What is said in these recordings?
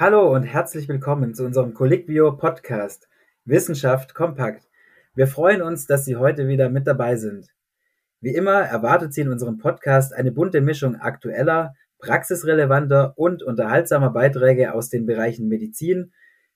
Hallo und herzlich willkommen zu unserem Colliquio Podcast Wissenschaft kompakt. Wir freuen uns, dass Sie heute wieder mit dabei sind. Wie immer erwartet Sie in unserem Podcast eine bunte Mischung aktueller, praxisrelevanter und unterhaltsamer Beiträge aus den Bereichen Medizin,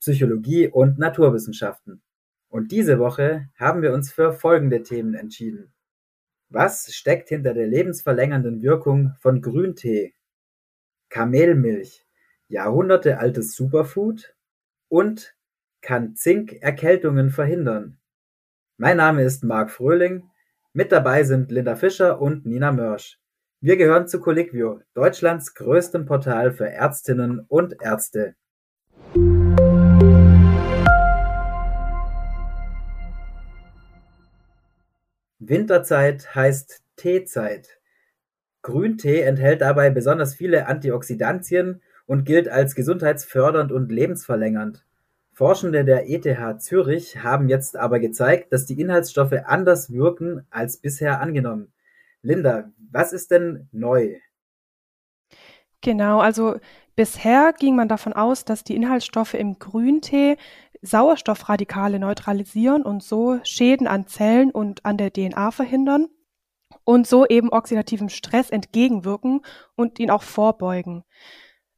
Psychologie und Naturwissenschaften. Und diese Woche haben wir uns für folgende Themen entschieden. Was steckt hinter der lebensverlängernden Wirkung von Grüntee? Kamelmilch, jahrhundertealtes Superfood und kann Zink Erkältungen verhindern? Mein Name ist Marc Fröhling, mit dabei sind Linda Fischer und Nina Mörsch. Wir gehören zu Colliquio, Deutschlands größtem Portal für Ärztinnen und Ärzte. Winterzeit heißt Teezeit. Grüntee enthält dabei besonders viele Antioxidantien und gilt als gesundheitsfördernd und lebensverlängernd. Forschende der ETH Zürich haben jetzt aber gezeigt, dass die Inhaltsstoffe anders wirken als bisher angenommen. Linda, was ist denn neu? Genau, also bisher ging man davon aus, dass die Inhaltsstoffe im Grüntee Sauerstoffradikale neutralisieren und so Schäden an Zellen und an der DNA verhindern und so eben oxidativem Stress entgegenwirken und ihn auch vorbeugen.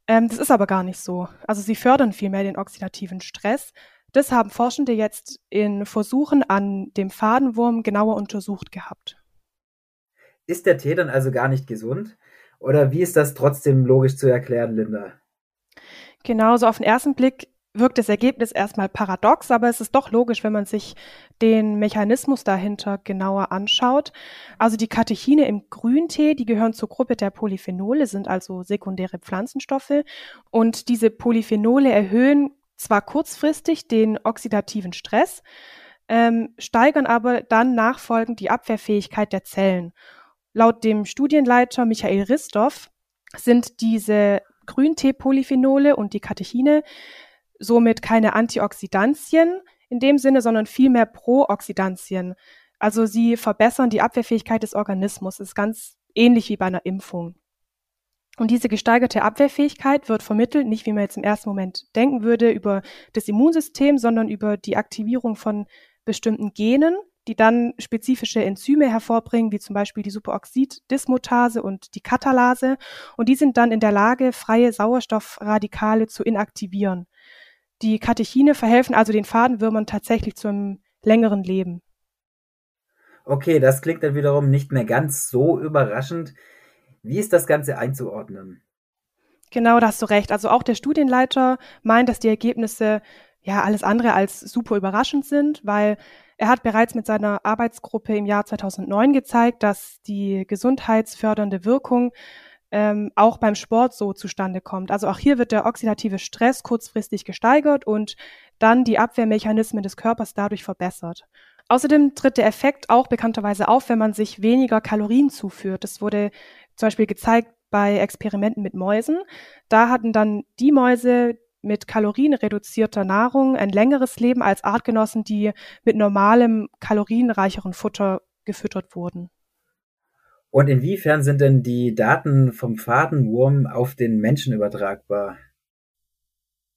Ähm, das ist aber gar nicht so. Also sie fördern vielmehr den oxidativen Stress. Das haben Forschende jetzt in Versuchen an dem Fadenwurm genauer untersucht gehabt. Ist der Tee dann also gar nicht gesund? Oder wie ist das trotzdem logisch zu erklären, Linda? Genau, so auf den ersten Blick wirkt das Ergebnis erstmal paradox, aber es ist doch logisch, wenn man sich den Mechanismus dahinter genauer anschaut. Also die Katechine im Grüntee, die gehören zur Gruppe der Polyphenole, sind also sekundäre Pflanzenstoffe. Und diese Polyphenole erhöhen zwar kurzfristig den oxidativen Stress, ähm, steigern aber dann nachfolgend die Abwehrfähigkeit der Zellen. Laut dem Studienleiter Michael Ristoff sind diese Grüntee-Polyphenole und die Katechine somit keine Antioxidantien in dem Sinne, sondern vielmehr Prooxidantien. Also sie verbessern die Abwehrfähigkeit des Organismus. Das ist ganz ähnlich wie bei einer Impfung. Und diese gesteigerte Abwehrfähigkeit wird vermittelt, nicht wie man jetzt im ersten Moment denken würde, über das Immunsystem, sondern über die Aktivierung von bestimmten Genen, die dann spezifische Enzyme hervorbringen, wie zum Beispiel die Superoxid-Dismutase und die Katalase. Und die sind dann in der Lage, freie Sauerstoffradikale zu inaktivieren. Die Katechine verhelfen also den Fadenwürmern tatsächlich zu einem längeren Leben. Okay, das klingt dann wiederum nicht mehr ganz so überraschend. Wie ist das Ganze einzuordnen? Genau, da hast du recht. Also auch der Studienleiter meint, dass die Ergebnisse ja alles andere als super überraschend sind, weil er hat bereits mit seiner Arbeitsgruppe im Jahr 2009 gezeigt, dass die gesundheitsfördernde Wirkung ähm, auch beim Sport so zustande kommt. Also auch hier wird der oxidative Stress kurzfristig gesteigert und dann die Abwehrmechanismen des Körpers dadurch verbessert. Außerdem tritt der Effekt auch bekannterweise auf, wenn man sich weniger Kalorien zuführt. Das wurde zum Beispiel gezeigt bei Experimenten mit Mäusen. Da hatten dann die Mäuse mit kalorienreduzierter Nahrung ein längeres Leben als Artgenossen, die mit normalem, kalorienreicheren Futter gefüttert wurden. Und inwiefern sind denn die Daten vom Fadenwurm auf den Menschen übertragbar?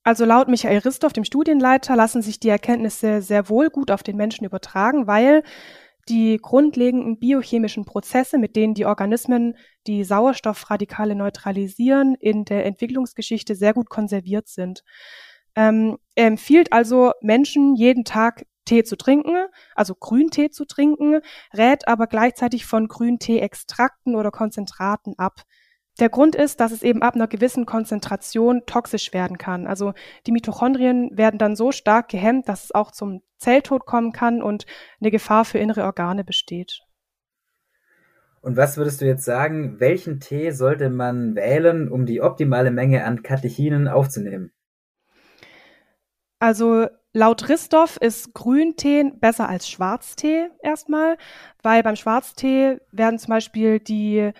Also laut Michael Ristoff, dem Studienleiter, lassen sich die Erkenntnisse sehr wohl gut auf den Menschen übertragen, weil die grundlegenden biochemischen Prozesse, mit denen die Organismen die Sauerstoffradikale neutralisieren, in der Entwicklungsgeschichte sehr gut konserviert sind. Ähm, er empfiehlt also Menschen jeden Tag Tee zu trinken, also Grüntee zu trinken, rät aber gleichzeitig von Grüntee-Extrakten oder Konzentraten ab. Der Grund ist, dass es eben ab einer gewissen Konzentration toxisch werden kann. Also die Mitochondrien werden dann so stark gehemmt, dass es auch zum Zelltod kommen kann und eine Gefahr für innere Organe besteht. Und was würdest du jetzt sagen, welchen Tee sollte man wählen, um die optimale Menge an Katechinen aufzunehmen? Also laut Ristoff ist Grüntee besser als Schwarztee erstmal, weil beim Schwarztee werden zum Beispiel die,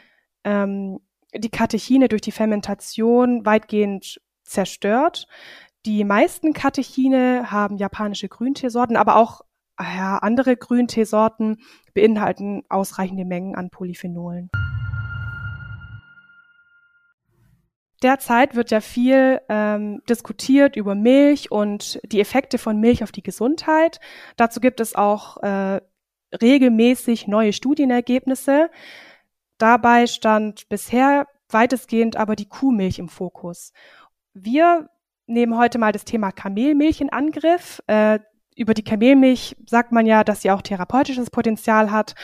ähm, die Katechine durch die Fermentation weitgehend zerstört. Die meisten Katechine haben japanische Grünteesorten, aber auch ja, andere Grünteesorten beinhalten ausreichende Mengen an Polyphenolen. Derzeit wird ja viel ähm, diskutiert über Milch und die Effekte von Milch auf die Gesundheit. Dazu gibt es auch äh, regelmäßig neue Studienergebnisse. Dabei stand bisher weitestgehend aber die Kuhmilch im Fokus. Wir nehmen heute mal das Thema Kamelmilch in Angriff. Äh, über die Kamelmilch sagt man ja, dass sie auch therapeutisches Potenzial hat,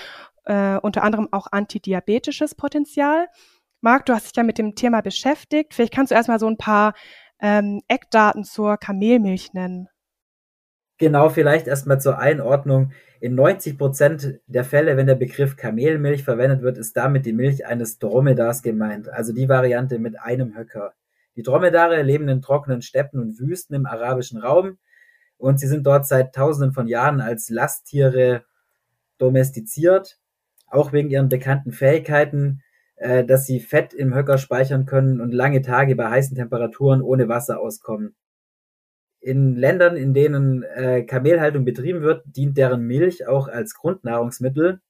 äh, unter anderem auch antidiabetisches Potenzial. Marc, du hast dich ja mit dem Thema beschäftigt. Vielleicht kannst du erstmal so ein paar ähm, Eckdaten zur Kamelmilch nennen. Genau, vielleicht erstmal zur Einordnung. In 90 Prozent der Fälle, wenn der Begriff Kamelmilch verwendet wird, ist damit die Milch eines Dromedars gemeint, also die Variante mit einem Höcker. Die Dromedare leben in trockenen Steppen und Wüsten im arabischen Raum und sie sind dort seit Tausenden von Jahren als Lasttiere domestiziert, auch wegen ihren bekannten Fähigkeiten, äh, dass sie Fett im Höcker speichern können und lange Tage bei heißen Temperaturen ohne Wasser auskommen. In Ländern, in denen äh, Kamelhaltung betrieben wird, dient deren Milch auch als Grundnahrungsmittel.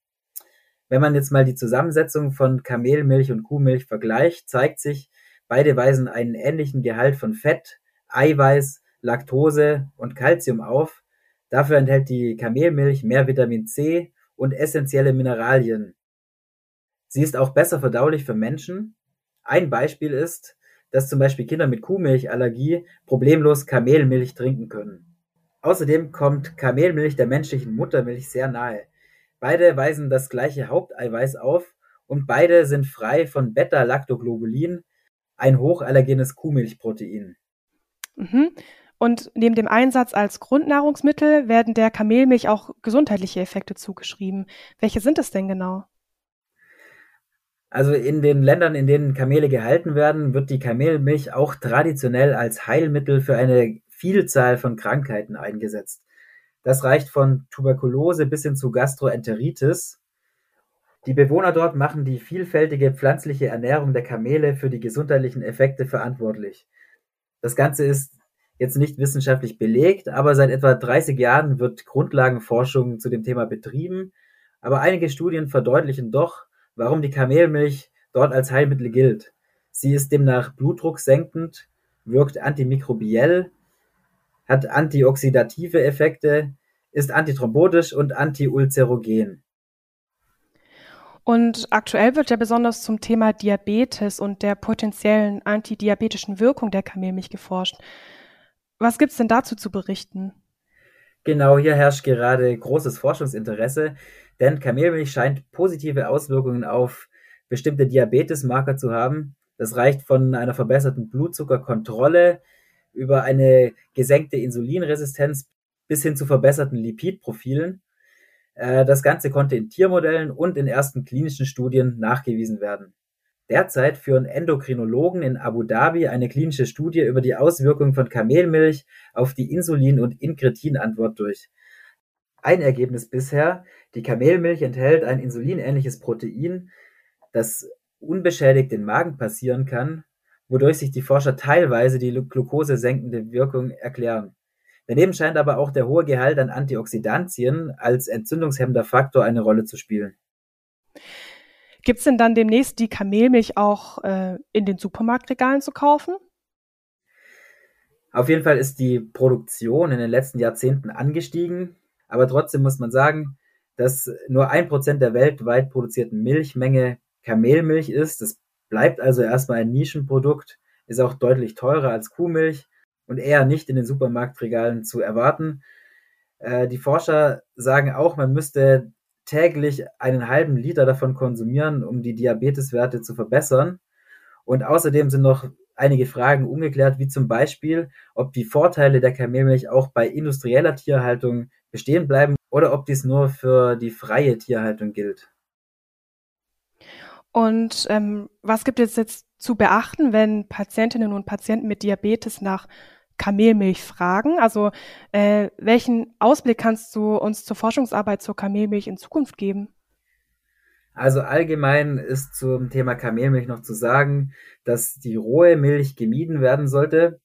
Wenn man jetzt mal die Zusammensetzung von Kamelmilch und Kuhmilch vergleicht, zeigt sich, beide weisen einen ähnlichen Gehalt von Fett, Eiweiß, Laktose und Calcium auf. Dafür enthält die Kamelmilch mehr Vitamin C und essentielle Mineralien. Sie ist auch besser verdaulich für Menschen. Ein Beispiel ist, dass zum Beispiel Kinder mit Kuhmilchallergie problemlos Kamelmilch trinken können. Außerdem kommt Kamelmilch der menschlichen Muttermilch sehr nahe. Beide weisen das gleiche Haupteiweiß auf und beide sind frei von Beta-Lactoglobulin, ein hochallergenes Kuhmilchprotein. Mhm. Und neben dem Einsatz als Grundnahrungsmittel werden der Kamelmilch auch gesundheitliche Effekte zugeschrieben. Welche sind es denn genau? Also in den Ländern, in denen Kamele gehalten werden, wird die Kamelmilch auch traditionell als Heilmittel für eine Vielzahl von Krankheiten eingesetzt. Das reicht von Tuberkulose bis hin zu Gastroenteritis. Die Bewohner dort machen die vielfältige pflanzliche Ernährung der Kamele für die gesundheitlichen Effekte verantwortlich. Das Ganze ist jetzt nicht wissenschaftlich belegt, aber seit etwa 30 Jahren wird Grundlagenforschung zu dem Thema betrieben. Aber einige Studien verdeutlichen doch, warum die Kamelmilch dort als Heilmittel gilt. Sie ist demnach blutdrucksenkend, wirkt antimikrobiell, hat antioxidative Effekte, ist antithrombotisch und antiulcerogen. Und aktuell wird ja besonders zum Thema Diabetes und der potenziellen antidiabetischen Wirkung der Kamelmilch geforscht. Was gibt es denn dazu zu berichten? Genau, hier herrscht gerade großes Forschungsinteresse, denn Kamelmilch scheint positive Auswirkungen auf bestimmte Diabetesmarker zu haben. Das reicht von einer verbesserten Blutzuckerkontrolle über eine gesenkte Insulinresistenz bis hin zu verbesserten Lipidprofilen. Äh, das Ganze konnte in Tiermodellen und in ersten klinischen Studien nachgewiesen werden. Derzeit führen Endokrinologen in Abu Dhabi eine klinische Studie über die Auswirkungen von Kamelmilch auf die Insulin- und Inkretinantwort durch. Ein Ergebnis bisher, die Kamelmilch enthält ein insulinähnliches Protein, das unbeschädigt den Magen passieren kann, wodurch sich die Forscher teilweise die glukosesenkende Wirkung erklären. Daneben scheint aber auch der hohe Gehalt an Antioxidantien als entzündungshemmender Faktor eine Rolle zu spielen. Gibt es denn dann demnächst die Kamelmilch auch äh, in den Supermarktregalen zu kaufen? Auf jeden Fall ist die Produktion in den letzten Jahrzehnten angestiegen, aber trotzdem muss man sagen, dass nur ein Prozent der weltweit produzierten Milchmenge Kamelmilch ist. Das bleibt also erstmal ein Nischenprodukt, ist auch deutlich teurer als Kuhmilch und eher nicht in den Supermarktregalen zu erwarten. Äh, die Forscher sagen auch, man müsste täglich einen halben Liter davon konsumieren, um die Diabeteswerte zu verbessern. Und außerdem sind noch einige Fragen ungeklärt, wie zum Beispiel, ob die Vorteile der Kamelmilch auch bei industrieller Tierhaltung bestehen bleiben oder ob dies nur für die freie Tierhaltung gilt. Und ähm, was gibt es jetzt zu beachten, wenn Patientinnen und Patienten mit Diabetes nach Kamelmilch fragen. Also äh, welchen Ausblick kannst du uns zur Forschungsarbeit zur Kamelmilch in Zukunft geben? Also allgemein ist zum Thema Kamelmilch noch zu sagen, dass die rohe Milch gemieden werden sollte.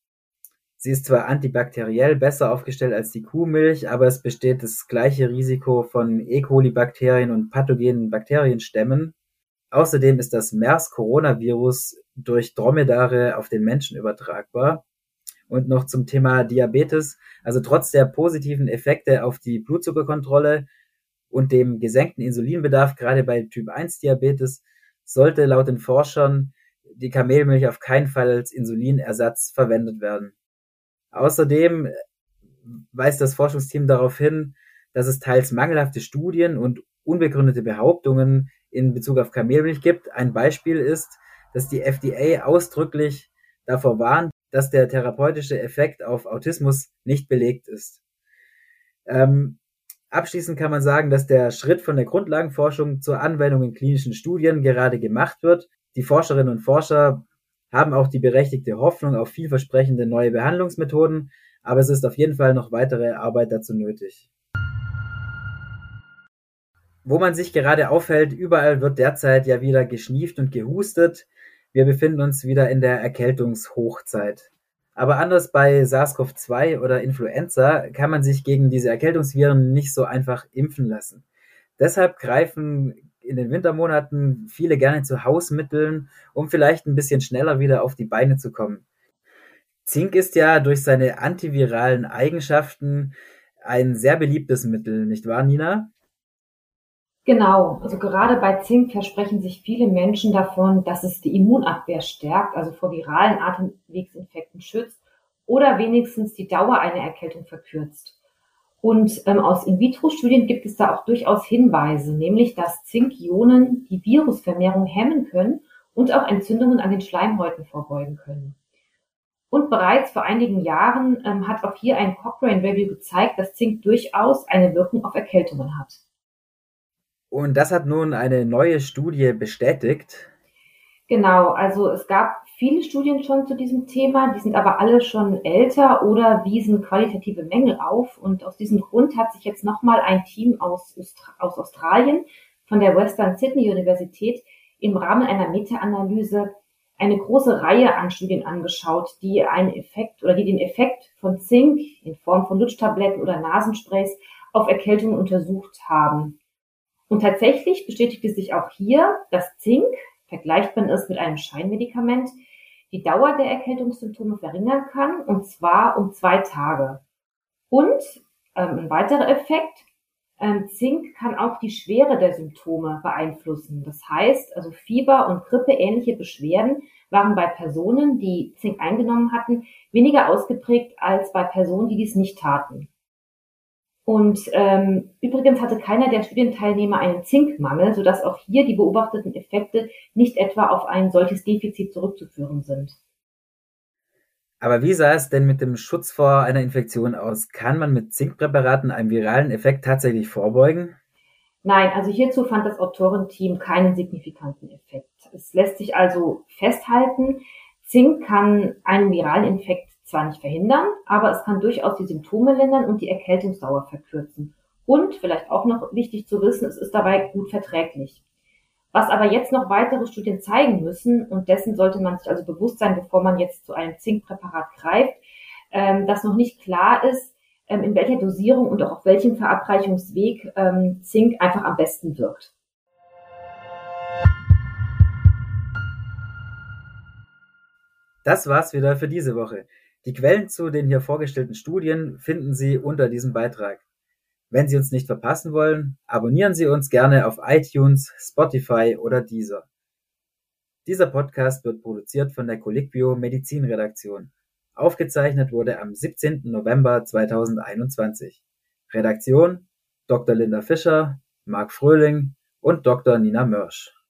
Sie ist zwar antibakteriell besser aufgestellt als die Kuhmilch, aber es besteht das gleiche Risiko von E. coli-Bakterien und pathogenen Bakterienstämmen. Außerdem ist das MERS-Coronavirus durch Dromedare auf den Menschen übertragbar. Und noch zum Thema Diabetes. Also trotz der positiven Effekte auf die Blutzuckerkontrolle und dem gesenkten Insulinbedarf, gerade bei Typ 1 Diabetes, sollte laut den Forschern die Kamelmilch auf keinen Fall als Insulinersatz verwendet werden. Außerdem weist das Forschungsteam darauf hin, dass es teils mangelhafte Studien und unbegründete Behauptungen in Bezug auf Kamelmilch gibt. Ein Beispiel ist, dass die FDA ausdrücklich davor warnt, dass der therapeutische Effekt auf Autismus nicht belegt ist. Ähm, abschließend kann man sagen, dass der Schritt von der Grundlagenforschung zur Anwendung in klinischen Studien gerade gemacht wird. Die Forscherinnen und Forscher haben auch die berechtigte Hoffnung auf vielversprechende neue Behandlungsmethoden, aber es ist auf jeden Fall noch weitere Arbeit dazu nötig. Wo man sich gerade aufhält, überall wird derzeit ja wieder geschnieft und gehustet. Wir befinden uns wieder in der Erkältungshochzeit. Aber anders bei SARS-CoV-2 oder Influenza kann man sich gegen diese Erkältungsviren nicht so einfach impfen lassen. Deshalb greifen in den Wintermonaten viele gerne zu Hausmitteln, um vielleicht ein bisschen schneller wieder auf die Beine zu kommen. Zink ist ja durch seine antiviralen Eigenschaften ein sehr beliebtes Mittel, nicht wahr, Nina? Genau, also gerade bei Zink versprechen sich viele Menschen davon, dass es die Immunabwehr stärkt, also vor viralen Atemwegsinfekten schützt oder wenigstens die Dauer einer Erkältung verkürzt. Und ähm, aus In-vitro-Studien gibt es da auch durchaus Hinweise, nämlich dass Zinkionen die Virusvermehrung hemmen können und auch Entzündungen an den Schleimhäuten vorbeugen können. Und bereits vor einigen Jahren ähm, hat auch hier ein Cochrane Review gezeigt, dass Zink durchaus eine Wirkung auf Erkältungen hat. Und das hat nun eine neue Studie bestätigt. Genau, also es gab viele Studien schon zu diesem Thema, die sind aber alle schon älter oder wiesen qualitative Mängel auf. Und aus diesem Grund hat sich jetzt nochmal ein Team aus, aus Australien von der Western Sydney Universität im Rahmen einer Meta-Analyse eine große Reihe an Studien angeschaut, die einen Effekt oder die den Effekt von Zink in Form von Lutschtabletten oder Nasensprays auf Erkältungen untersucht haben. Und tatsächlich bestätigte sich auch hier, dass Zink, vergleicht man es mit einem Scheinmedikament, die Dauer der Erkältungssymptome verringern kann, und zwar um zwei Tage. Und ähm, ein weiterer Effekt, ähm, Zink kann auch die Schwere der Symptome beeinflussen. Das heißt, also Fieber und Grippeähnliche Beschwerden waren bei Personen, die Zink eingenommen hatten, weniger ausgeprägt als bei Personen, die dies nicht taten. Und ähm, übrigens hatte keiner der Studienteilnehmer einen Zinkmangel, sodass auch hier die beobachteten Effekte nicht etwa auf ein solches Defizit zurückzuführen sind. Aber wie sah es denn mit dem Schutz vor einer Infektion aus? Kann man mit Zinkpräparaten einem viralen Effekt tatsächlich vorbeugen? Nein, also hierzu fand das Autorenteam keinen signifikanten Effekt. Es lässt sich also festhalten, Zink kann einen viralen Infekt zwar nicht verhindern, aber es kann durchaus die Symptome lindern und die Erkältungsdauer verkürzen. Und vielleicht auch noch wichtig zu wissen, es ist dabei gut verträglich. Was aber jetzt noch weitere Studien zeigen müssen, und dessen sollte man sich also bewusst sein, bevor man jetzt zu einem Zinkpräparat greift, ähm, dass noch nicht klar ist, ähm, in welcher Dosierung und auch auf welchem Verabreichungsweg ähm, Zink einfach am besten wirkt. Das war's wieder für diese Woche. Die Quellen zu den hier vorgestellten Studien finden Sie unter diesem Beitrag. Wenn Sie uns nicht verpassen wollen, abonnieren Sie uns gerne auf iTunes, Spotify oder Deezer. Dieser Podcast wird produziert von der Colliquio Medizinredaktion. Aufgezeichnet wurde am 17. November 2021. Redaktion Dr. Linda Fischer, Marc Fröhling und Dr. Nina Mörsch.